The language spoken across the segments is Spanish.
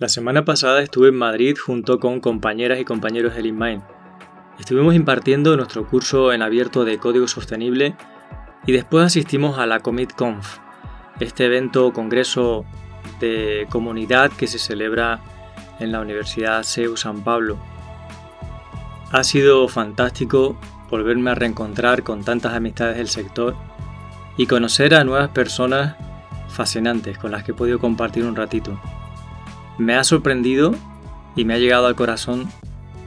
La semana pasada estuve en Madrid junto con compañeras y compañeros del InMind. Estuvimos impartiendo nuestro curso en abierto de código sostenible y después asistimos a la CommitConf, este evento o congreso de comunidad que se celebra en la Universidad CEU San Pablo. Ha sido fantástico volverme a reencontrar con tantas amistades del sector y conocer a nuevas personas fascinantes con las que he podido compartir un ratito. Me ha sorprendido y me ha llegado al corazón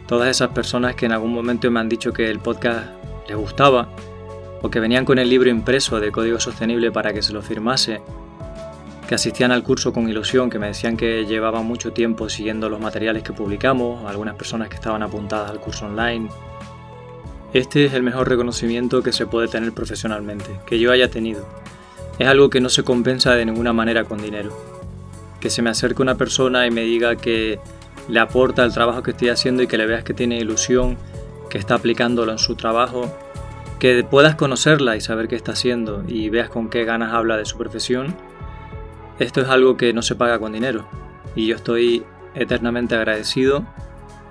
todas esas personas que en algún momento me han dicho que el podcast les gustaba o que venían con el libro impreso de código sostenible para que se lo firmase, que asistían al curso con ilusión, que me decían que llevaban mucho tiempo siguiendo los materiales que publicamos, algunas personas que estaban apuntadas al curso online. Este es el mejor reconocimiento que se puede tener profesionalmente, que yo haya tenido. Es algo que no se compensa de ninguna manera con dinero. Que se me acerque una persona y me diga que le aporta el trabajo que estoy haciendo y que le veas que tiene ilusión, que está aplicándolo en su trabajo, que puedas conocerla y saber qué está haciendo y veas con qué ganas habla de su profesión, esto es algo que no se paga con dinero y yo estoy eternamente agradecido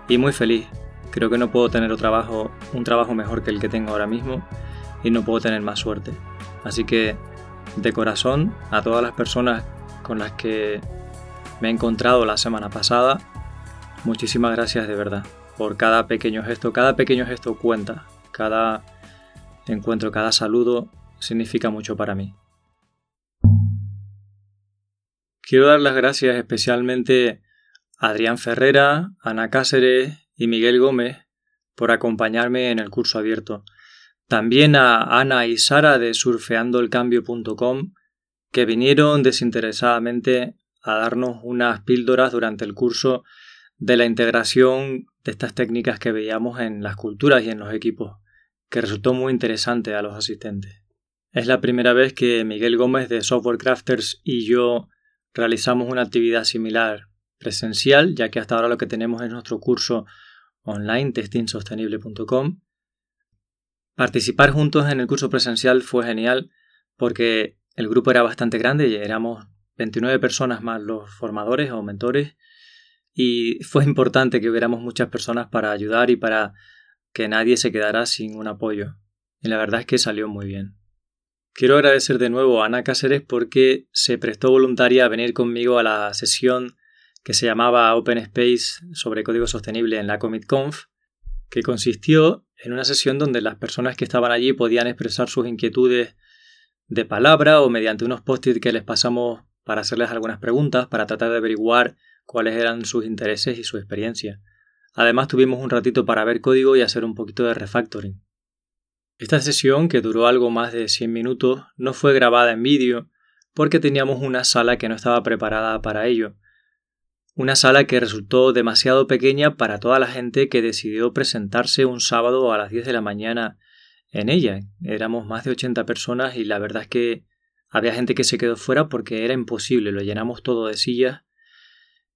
y muy feliz. Creo que no puedo tener un trabajo, un trabajo mejor que el que tengo ahora mismo y no puedo tener más suerte. Así que de corazón a todas las personas con las que me he encontrado la semana pasada, muchísimas gracias de verdad por cada pequeño gesto. Cada pequeño gesto cuenta, cada encuentro, cada saludo significa mucho para mí. Quiero dar las gracias especialmente a Adrián Ferrera, Ana Cáceres y Miguel Gómez por acompañarme en el curso abierto. También a Ana y Sara de surfeandoelcambio.com que vinieron desinteresadamente a darnos unas píldoras durante el curso de la integración de estas técnicas que veíamos en las culturas y en los equipos que resultó muy interesante a los asistentes. Es la primera vez que Miguel Gómez de Software Crafters y yo realizamos una actividad similar presencial, ya que hasta ahora lo que tenemos es nuestro curso online testingsostenible.com. Participar juntos en el curso presencial fue genial porque el grupo era bastante grande, y éramos 29 personas más los formadores o mentores y fue importante que hubiéramos muchas personas para ayudar y para que nadie se quedara sin un apoyo. Y la verdad es que salió muy bien. Quiero agradecer de nuevo a Ana Cáceres porque se prestó voluntaria a venir conmigo a la sesión que se llamaba Open Space sobre código sostenible en la CommitConf, que consistió en una sesión donde las personas que estaban allí podían expresar sus inquietudes de palabra o mediante unos post-it que les pasamos para hacerles algunas preguntas, para tratar de averiguar cuáles eran sus intereses y su experiencia. Además tuvimos un ratito para ver código y hacer un poquito de refactoring. Esta sesión, que duró algo más de 100 minutos, no fue grabada en vídeo porque teníamos una sala que no estaba preparada para ello. Una sala que resultó demasiado pequeña para toda la gente que decidió presentarse un sábado a las 10 de la mañana en ella. Éramos más de 80 personas y la verdad es que había gente que se quedó fuera porque era imposible, lo llenamos todo de sillas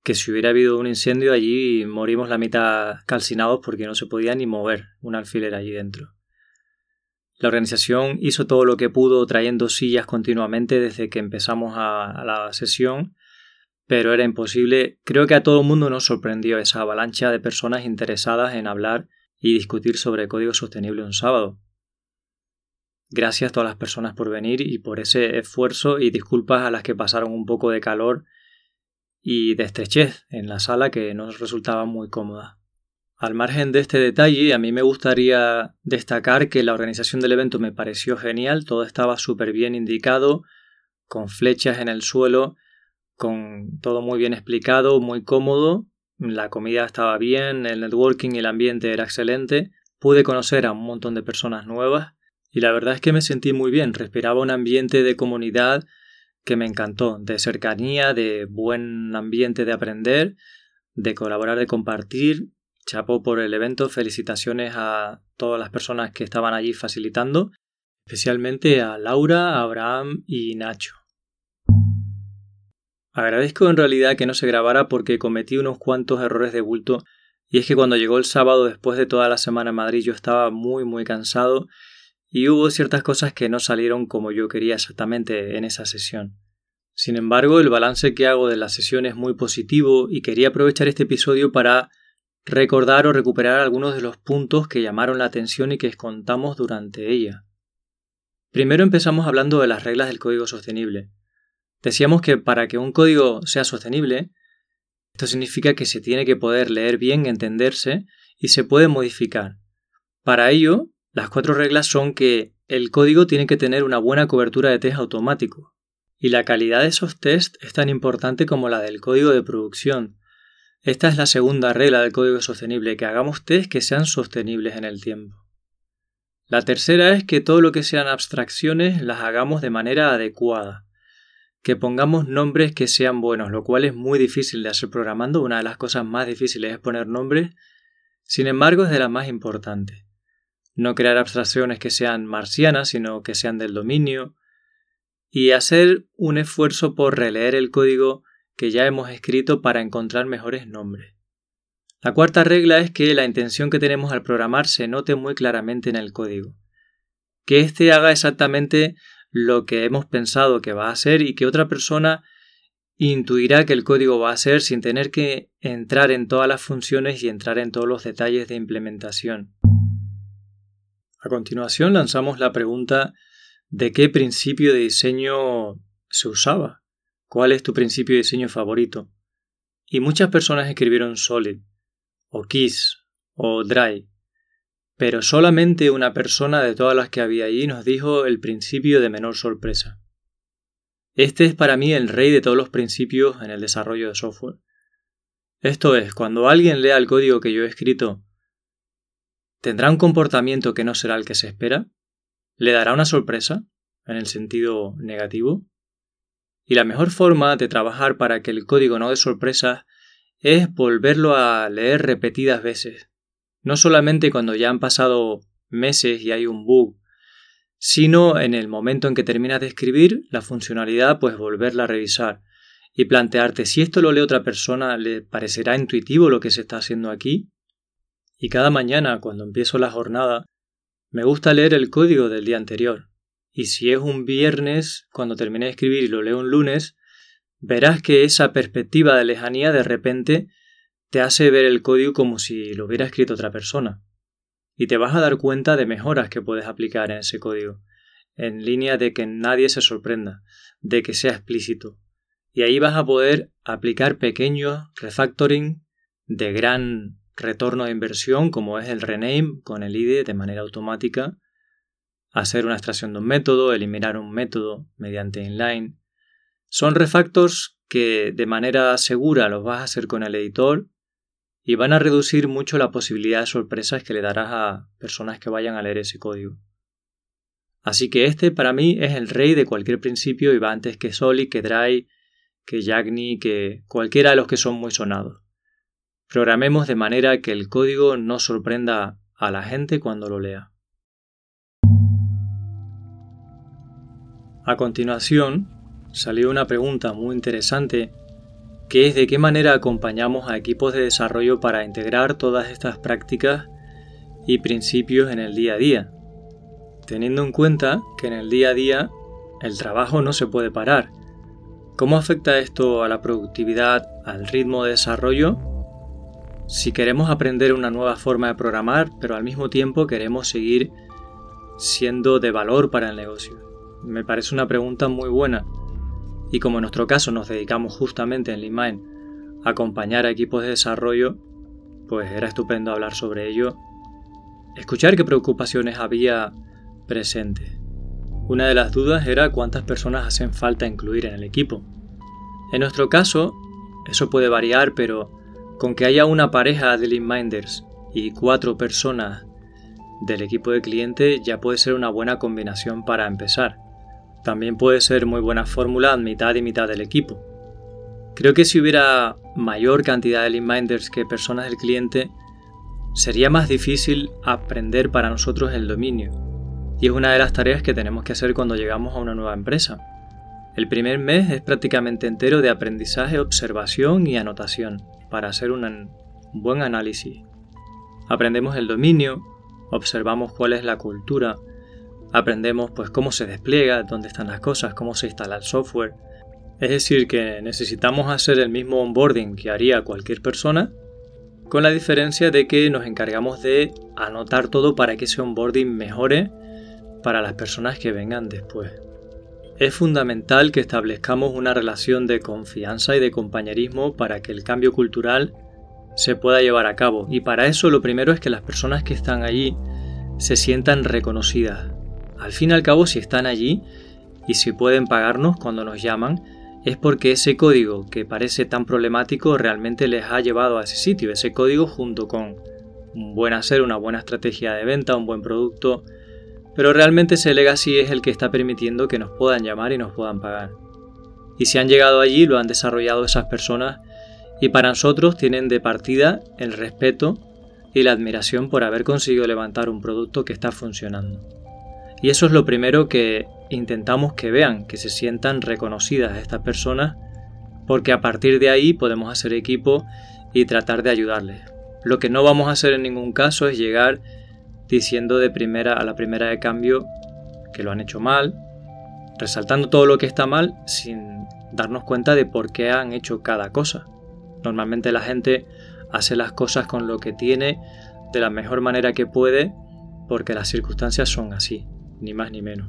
que si hubiera habido un incendio allí morimos la mitad calcinados porque no se podía ni mover un alfiler allí dentro. La organización hizo todo lo que pudo trayendo sillas continuamente desde que empezamos a, la sesión, pero era imposible. Creo que a todo el mundo nos sorprendió esa avalancha de personas interesadas en hablar y discutir sobre código sostenible un sábado. Gracias a todas las personas por venir y por ese esfuerzo y disculpas a las que pasaron un poco de calor y de estrechez en la sala que nos resultaba muy cómoda. Al margen de este detalle, a mí me gustaría destacar que la organización del evento me pareció genial, todo estaba súper bien indicado, con flechas en el suelo, con todo muy bien explicado, muy cómodo, la comida estaba bien, el networking y el ambiente era excelente, pude conocer a un montón de personas nuevas y la verdad es que me sentí muy bien, respiraba un ambiente de comunidad que me encantó, de cercanía, de buen ambiente de aprender, de colaborar, de compartir. Chapo por el evento, felicitaciones a todas las personas que estaban allí facilitando, especialmente a Laura, Abraham y Nacho. Agradezco en realidad que no se grabara porque cometí unos cuantos errores de bulto y es que cuando llegó el sábado después de toda la semana en Madrid yo estaba muy muy cansado y hubo ciertas cosas que no salieron como yo quería exactamente en esa sesión. Sin embargo, el balance que hago de la sesión es muy positivo y quería aprovechar este episodio para recordar o recuperar algunos de los puntos que llamaron la atención y que contamos durante ella. Primero empezamos hablando de las reglas del código sostenible. Decíamos que para que un código sea sostenible, esto significa que se tiene que poder leer bien, entenderse y se puede modificar. Para ello, las cuatro reglas son que el código tiene que tener una buena cobertura de test automático, y la calidad de esos tests es tan importante como la del código de producción. Esta es la segunda regla del código sostenible, que hagamos tests que sean sostenibles en el tiempo. La tercera es que todo lo que sean abstracciones las hagamos de manera adecuada, que pongamos nombres que sean buenos, lo cual es muy difícil de hacer programando, una de las cosas más difíciles es poner nombres, sin embargo es de las más importantes. No crear abstracciones que sean marcianas, sino que sean del dominio, y hacer un esfuerzo por releer el código que ya hemos escrito para encontrar mejores nombres. La cuarta regla es que la intención que tenemos al programar se note muy claramente en el código. Que éste haga exactamente lo que hemos pensado que va a hacer y que otra persona intuirá que el código va a hacer sin tener que entrar en todas las funciones y entrar en todos los detalles de implementación. A continuación lanzamos la pregunta de qué principio de diseño se usaba. ¿Cuál es tu principio de diseño favorito? Y muchas personas escribieron Solid, o Kiss, o Dry, pero solamente una persona de todas las que había allí nos dijo el principio de menor sorpresa. Este es para mí el rey de todos los principios en el desarrollo de software. Esto es, cuando alguien lea el código que yo he escrito, ¿tendrá un comportamiento que no será el que se espera? le dará una sorpresa, en el sentido negativo. Y la mejor forma de trabajar para que el código no dé sorpresas es volverlo a leer repetidas veces. No solamente cuando ya han pasado meses y hay un bug, sino en el momento en que terminas de escribir la funcionalidad, pues volverla a revisar y plantearte si esto lo lee otra persona, ¿le parecerá intuitivo lo que se está haciendo aquí? Y cada mañana, cuando empiezo la jornada, me gusta leer el código del día anterior. Y si es un viernes, cuando terminé de escribir y lo leo un lunes, verás que esa perspectiva de lejanía de repente te hace ver el código como si lo hubiera escrito otra persona. Y te vas a dar cuenta de mejoras que puedes aplicar en ese código, en línea de que nadie se sorprenda, de que sea explícito. Y ahí vas a poder aplicar pequeños refactoring de gran retorno de inversión como es el rename con el IDE de manera automática, hacer una extracción de un método, eliminar un método mediante inline. Son refactors que de manera segura los vas a hacer con el editor y van a reducir mucho la posibilidad de sorpresas que le darás a personas que vayan a leer ese código. Así que este para mí es el rey de cualquier principio y va antes que Solid, que Dry, que Yagni, que cualquiera de los que son muy sonados. Programemos de manera que el código no sorprenda a la gente cuando lo lea. A continuación, salió una pregunta muy interesante que es de qué manera acompañamos a equipos de desarrollo para integrar todas estas prácticas y principios en el día a día, teniendo en cuenta que en el día a día el trabajo no se puede parar. ¿Cómo afecta esto a la productividad, al ritmo de desarrollo si queremos aprender una nueva forma de programar, pero al mismo tiempo queremos seguir siendo de valor para el negocio. Me parece una pregunta muy buena. Y como en nuestro caso nos dedicamos justamente en LeanMind a acompañar a equipos de desarrollo, pues era estupendo hablar sobre ello. Escuchar qué preocupaciones había presentes. Una de las dudas era cuántas personas hacen falta incluir en el equipo. En nuestro caso, eso puede variar, pero con que haya una pareja de minders y cuatro personas del equipo de cliente ya puede ser una buena combinación para empezar. También puede ser muy buena fórmula mitad y mitad del equipo. Creo que si hubiera mayor cantidad de minders que personas del cliente, sería más difícil aprender para nosotros el dominio. Y es una de las tareas que tenemos que hacer cuando llegamos a una nueva empresa. El primer mes es prácticamente entero de aprendizaje, observación y anotación para hacer un buen análisis. Aprendemos el dominio, observamos cuál es la cultura, aprendemos pues cómo se despliega, dónde están las cosas, cómo se instala el software, Es decir, que necesitamos hacer el mismo onboarding que haría cualquier persona, con la diferencia de que nos encargamos de anotar todo para que ese onboarding mejore para las personas que vengan después. Es fundamental que establezcamos una relación de confianza y de compañerismo para que el cambio cultural se pueda llevar a cabo. Y para eso lo primero es que las personas que están allí se sientan reconocidas. Al fin y al cabo, si están allí y si pueden pagarnos cuando nos llaman, es porque ese código que parece tan problemático realmente les ha llevado a ese sitio. Ese código junto con un buen hacer, una buena estrategia de venta, un buen producto, pero realmente ese legacy es el que está permitiendo que nos puedan llamar y nos puedan pagar. Y si han llegado allí, lo han desarrollado esas personas y para nosotros tienen de partida el respeto y la admiración por haber conseguido levantar un producto que está funcionando. Y eso es lo primero que intentamos que vean, que se sientan reconocidas estas personas, porque a partir de ahí podemos hacer equipo y tratar de ayudarles. Lo que no vamos a hacer en ningún caso es llegar diciendo de primera a la primera de cambio que lo han hecho mal, resaltando todo lo que está mal sin darnos cuenta de por qué han hecho cada cosa. Normalmente la gente hace las cosas con lo que tiene de la mejor manera que puede porque las circunstancias son así, ni más ni menos.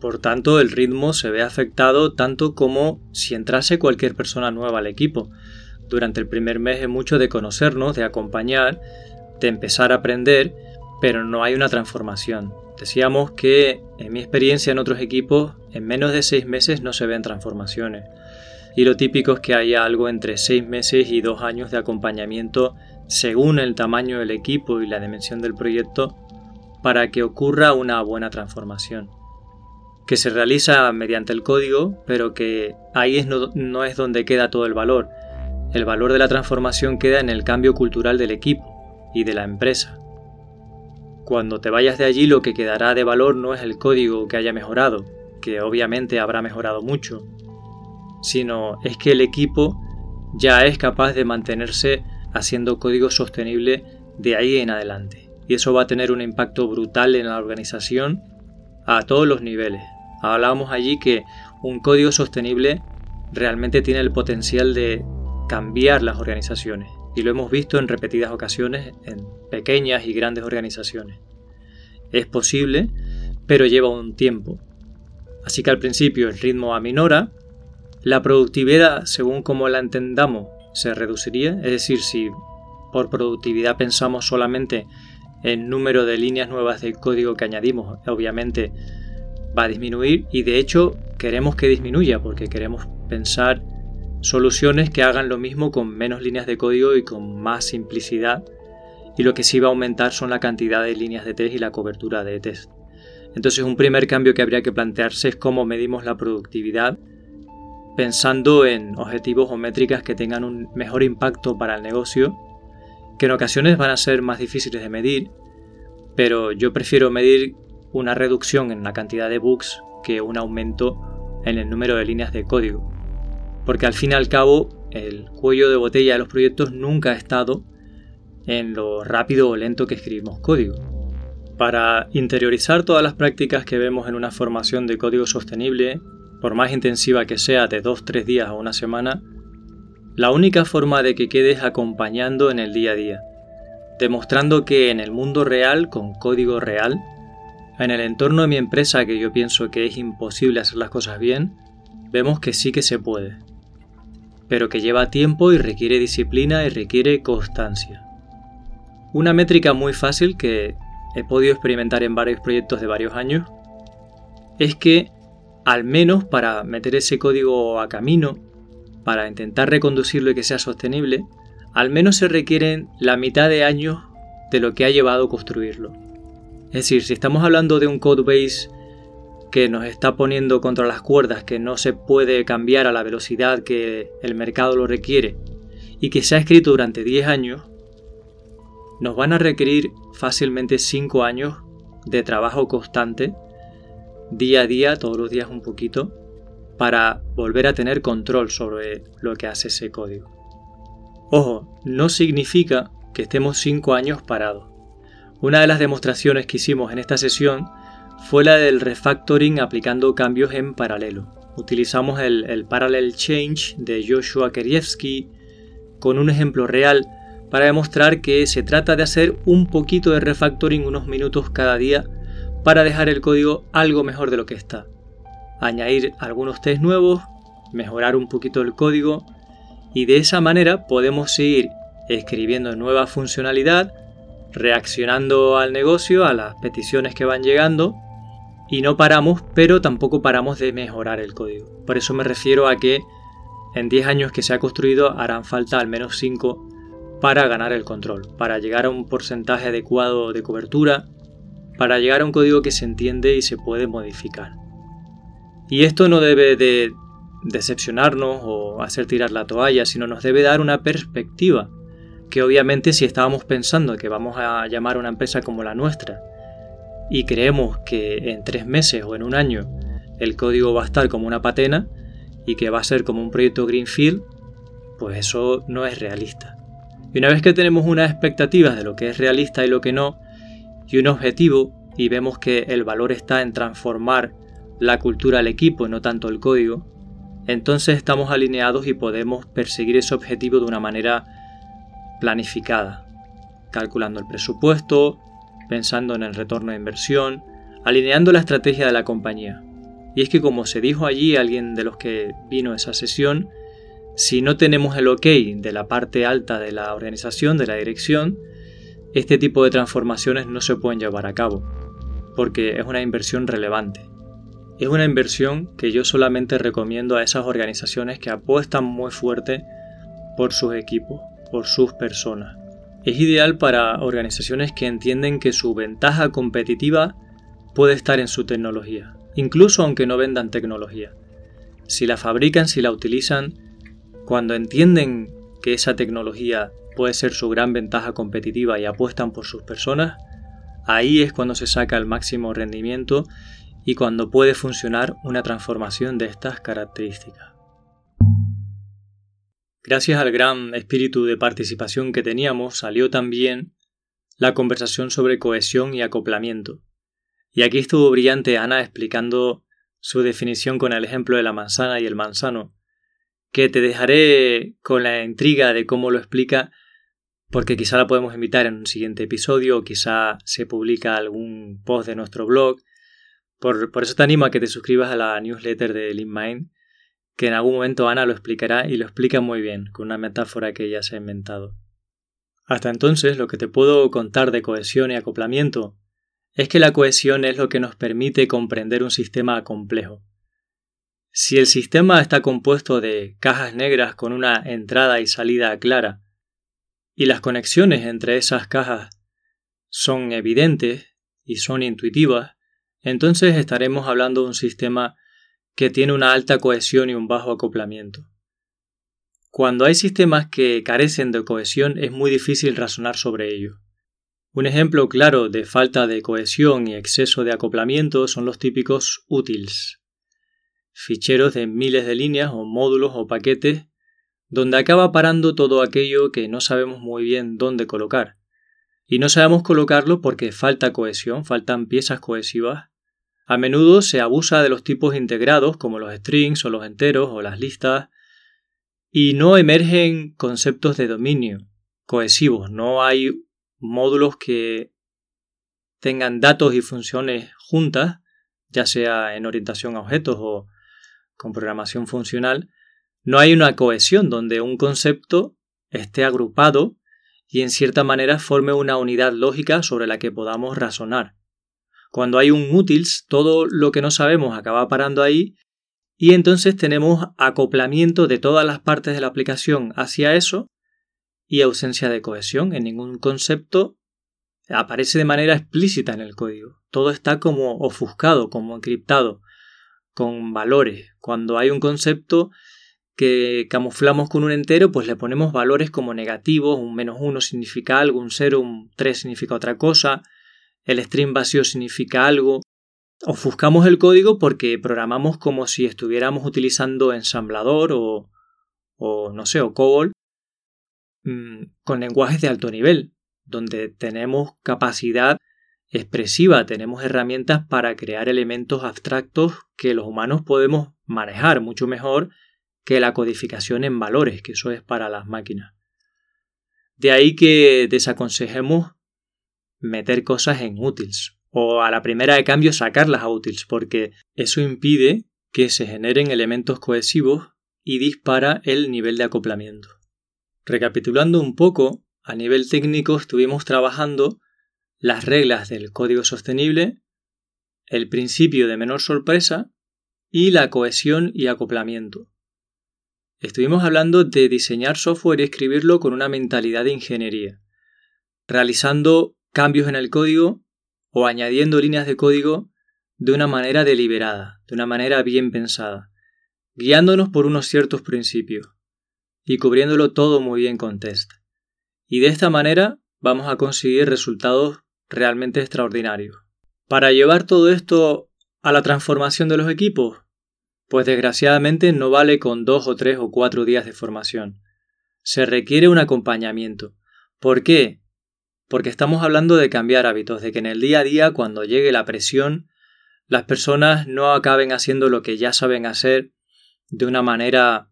Por tanto, el ritmo se ve afectado tanto como si entrase cualquier persona nueva al equipo. Durante el primer mes es mucho de conocernos, de acompañar, de empezar a aprender pero no hay una transformación. Decíamos que en mi experiencia en otros equipos, en menos de seis meses no se ven transformaciones. Y lo típico es que haya algo entre seis meses y dos años de acompañamiento según el tamaño del equipo y la dimensión del proyecto para que ocurra una buena transformación. Que se realiza mediante el código, pero que ahí no, es donde queda todo el valor. El valor de la transformación queda en el cambio cultural del equipo y de la empresa. Cuando te vayas de allí lo que quedará de valor no es el código que haya mejorado, que obviamente habrá mejorado mucho, sino es que el equipo ya es capaz de mantenerse haciendo código sostenible de ahí en adelante. Y eso va a tener un impacto brutal en la organización a todos los niveles. Hablábamos allí que un código sostenible realmente tiene el potencial de cambiar las organizaciones y lo hemos visto en repetidas ocasiones en pequeñas y grandes organizaciones. Es posible, pero lleva un tiempo. Así que al principio el ritmo aminora, la productividad, según como la entendamos, se reduciría, es decir, si por productividad pensamos solamente en número de líneas nuevas de código que añadimos, obviamente va a disminuir y de hecho queremos que disminuya porque queremos pensar soluciones que hagan lo mismo con menos líneas de código y con más simplicidad y lo que sí va a aumentar son la cantidad de líneas de test y la cobertura de test. Entonces un primer cambio que habría que plantearse es cómo medimos la productividad pensando en objetivos o métricas que tengan un mejor impacto para el negocio, que en ocasiones van a ser más difíciles de medir, pero yo prefiero medir una reducción en la cantidad de bugs que un aumento en el número de líneas de código porque al fin y al cabo el cuello de botella de los proyectos nunca ha estado en lo rápido o lento que escribimos código. Para interiorizar todas las prácticas que vemos en una formación de código sostenible, por más intensiva que sea de 2-3 días o una semana, la única forma de que quedes acompañando en el día a día, demostrando que en el mundo real, con código real, en el entorno de mi empresa que yo pienso que es imposible hacer las cosas bien, vemos que sí que se puede pero que lleva tiempo y requiere disciplina y requiere constancia. Una métrica muy fácil que he podido experimentar en varios proyectos de varios años es que al menos para meter ese código a camino, para intentar reconducirlo y que sea sostenible, al menos se requieren la mitad de años de lo que ha llevado construirlo. Es decir, si estamos hablando de un codebase que nos está poniendo contra las cuerdas, que no se puede cambiar a la velocidad que el mercado lo requiere y que se ha escrito durante 10 años, nos van a requerir fácilmente 5 años de trabajo constante, día a día, todos los días un poquito, para volver a tener control sobre lo que hace ese código. Ojo, no significa que estemos 5 años parados. Una de las demostraciones que hicimos en esta sesión fue la del refactoring aplicando cambios en paralelo. utilizamos el, el Parallel Change de Joshua Kerievsky con un ejemplo real para demostrar que se trata de hacer un poquito de refactoring unos minutos cada día para dejar el código algo mejor de lo que está. Añadir algunos test nuevos, mejorar un poquito el código y de esa manera podemos seguir escribiendo nueva funcionalidad, reaccionando al negocio, a las peticiones que van llegando y no paramos, pero tampoco paramos de mejorar el código. Por eso me refiero a que en 10 años que se ha construido harán falta al menos 5 para ganar el control, para llegar a un porcentaje adecuado de cobertura, para llegar a un código que se entiende y se puede modificar. Y esto no debe de decepcionarnos o hacer tirar la toalla, sino nos debe dar una perspectiva, que obviamente si estábamos pensando que vamos a llamar a una empresa como la nuestra y creemos que en tres meses o en un año el código va a estar como una patena y que va a ser como un proyecto Greenfield, pues eso no es realista. Y una vez que tenemos unas expectativas de lo que es realista y lo que no, y un objetivo, y vemos que el valor está en transformar la cultura al equipo no tanto el código, entonces estamos alineados y podemos perseguir ese objetivo de una manera planificada, calculando el presupuesto, pensando en el retorno de inversión, alineando la estrategia de la compañía. Y es que como se dijo allí alguien de los que vino a esa sesión, si no tenemos el ok de la parte alta de la organización, de la dirección, este tipo de transformaciones no se pueden llevar a cabo, porque es una inversión relevante. Es una inversión que yo solamente recomiendo a esas organizaciones que apuestan muy fuerte por sus equipos, por sus personas. Es ideal para organizaciones que entienden que su ventaja competitiva puede estar en su tecnología, incluso aunque no vendan tecnología. Si la fabrican, si la utilizan, cuando entienden que esa tecnología puede ser su gran ventaja competitiva y apuestan por sus personas, ahí es cuando se saca el máximo rendimiento y cuando puede funcionar una transformación de estas características. Gracias al gran espíritu de participación que teníamos, salió también la conversación sobre cohesión y acoplamiento. Y aquí estuvo brillante Ana explicando su definición con el ejemplo de la manzana y el manzano, que te dejaré con la intriga de cómo lo explica, porque quizá la podemos invitar en un siguiente episodio o quizá se publica algún post de nuestro blog. Por, por eso te animo a que te suscribas a la newsletter de LeanMind que en algún momento Ana lo explicará y lo explica muy bien, con una metáfora que ella se ha inventado. Hasta entonces, lo que te puedo contar de cohesión y acoplamiento es que la cohesión es lo que nos permite comprender un sistema complejo. Si el sistema está compuesto de cajas negras con una entrada y salida clara, y las conexiones entre esas cajas son evidentes y son intuitivas, entonces estaremos hablando de un sistema que tiene una alta cohesión y un bajo acoplamiento. Cuando hay sistemas que carecen de cohesión es muy difícil razonar sobre ello. Un ejemplo claro de falta de cohesión y exceso de acoplamiento son los típicos utils, ficheros de miles de líneas o módulos o paquetes donde acaba parando todo aquello que no sabemos muy bien dónde colocar. Y no sabemos colocarlo porque falta cohesión, faltan piezas cohesivas a menudo se abusa de los tipos integrados como los strings o los enteros o las listas y no emergen conceptos de dominio cohesivos, no hay módulos que tengan datos y funciones juntas, ya sea en orientación a objetos o con programación funcional, no hay una cohesión donde un concepto esté agrupado y en cierta manera forme una unidad lógica sobre la que podamos razonar. Cuando hay un utils, todo lo que no sabemos acaba parando ahí y entonces tenemos acoplamiento de todas las partes de la aplicación hacia eso y ausencia de cohesión. En ningún concepto aparece de manera explícita en el código. Todo está como ofuscado, como encriptado, con valores. Cuando hay un concepto que camuflamos con un entero, pues le ponemos valores como negativos, un menos uno significa algo, un cero, un tres significa otra cosa, el string vacío significa algo. Ofuscamos el código porque programamos como si estuviéramos utilizando ensamblador o, o no sé, o COBOL mm, con lenguajes de alto nivel, donde tenemos capacidad expresiva, tenemos herramientas para crear elementos abstractos que los humanos podemos manejar mucho mejor que la codificación en valores, que eso es para las máquinas. De ahí que desaconsejemos meter cosas en útiles o a la primera de cambio sacarlas a útiles porque eso impide que se generen elementos cohesivos y dispara el nivel de acoplamiento. Recapitulando un poco, a nivel técnico estuvimos trabajando las reglas del código sostenible, el principio de menor sorpresa y la cohesión y acoplamiento. Estuvimos hablando de diseñar software y escribirlo con una mentalidad de ingeniería, realizando cambios en el código o añadiendo líneas de código de una manera deliberada, de una manera bien pensada, guiándonos por unos ciertos principios y cubriéndolo todo muy bien con test. Y de esta manera vamos a conseguir resultados realmente extraordinarios. Para llevar todo esto a la transformación de los equipos, pues desgraciadamente no vale con dos o tres o cuatro días de formación. Se requiere un acompañamiento. ¿Por qué? Porque estamos hablando de cambiar hábitos, de que en el día a día, cuando llegue la presión, las personas no acaben haciendo lo que ya saben hacer de una manera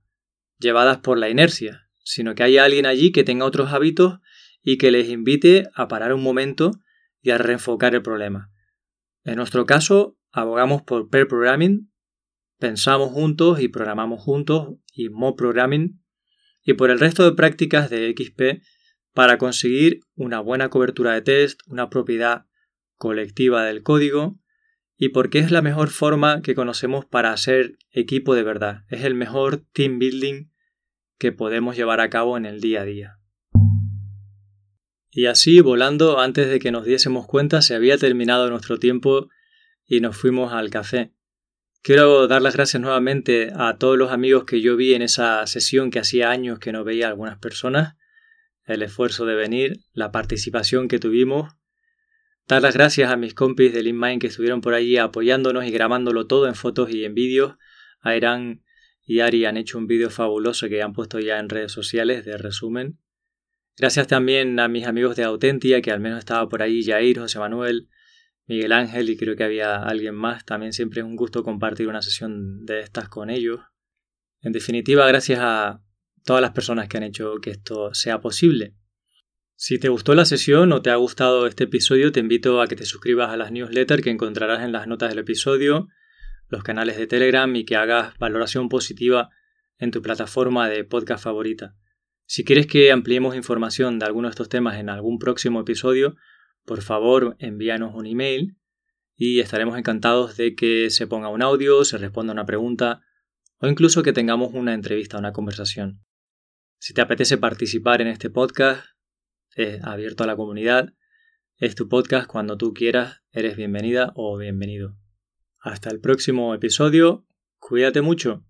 llevadas por la inercia, sino que haya alguien allí que tenga otros hábitos y que les invite a parar un momento y a reenfocar el problema. En nuestro caso, abogamos por pair programming, pensamos juntos y programamos juntos y mob programming y por el resto de prácticas de XP para conseguir una buena cobertura de test, una propiedad colectiva del código y porque es la mejor forma que conocemos para hacer equipo de verdad. Es el mejor team building que podemos llevar a cabo en el día a día. Y así, volando, antes de que nos diésemos cuenta, se había terminado nuestro tiempo y nos fuimos al café. Quiero dar las gracias nuevamente a todos los amigos que yo vi en esa sesión que hacía años que no veía a algunas personas, el esfuerzo de venir, la participación que tuvimos. Dar las gracias a mis compis de InMind que estuvieron por allí apoyándonos y grabándolo todo en fotos y en vídeos. A Irán y Ari han hecho un vídeo fabuloso que han puesto ya en redes sociales de resumen. Gracias también a mis amigos de Autentia, que al menos estaba por ahí Jair, José Manuel, Miguel Ángel y creo que había alguien más. También siempre es un gusto compartir una sesión de estas con ellos. En definitiva, gracias a todas las personas que han hecho que esto sea posible. Si te gustó la sesión o te ha gustado este episodio, te invito a que te suscribas a las newsletters que encontrarás en las notas del episodio, los canales de Telegram y que hagas valoración positiva en tu plataforma de podcast favorita. Si quieres que ampliemos información de alguno de estos temas en algún próximo episodio, por favor envíanos un email y estaremos encantados de que se ponga un audio, se responda una pregunta o incluso que tengamos una entrevista, una conversación. Si te apetece participar en este podcast, es abierto a la comunidad, es tu podcast cuando tú quieras, eres bienvenida o bienvenido. Hasta el próximo episodio, cuídate mucho.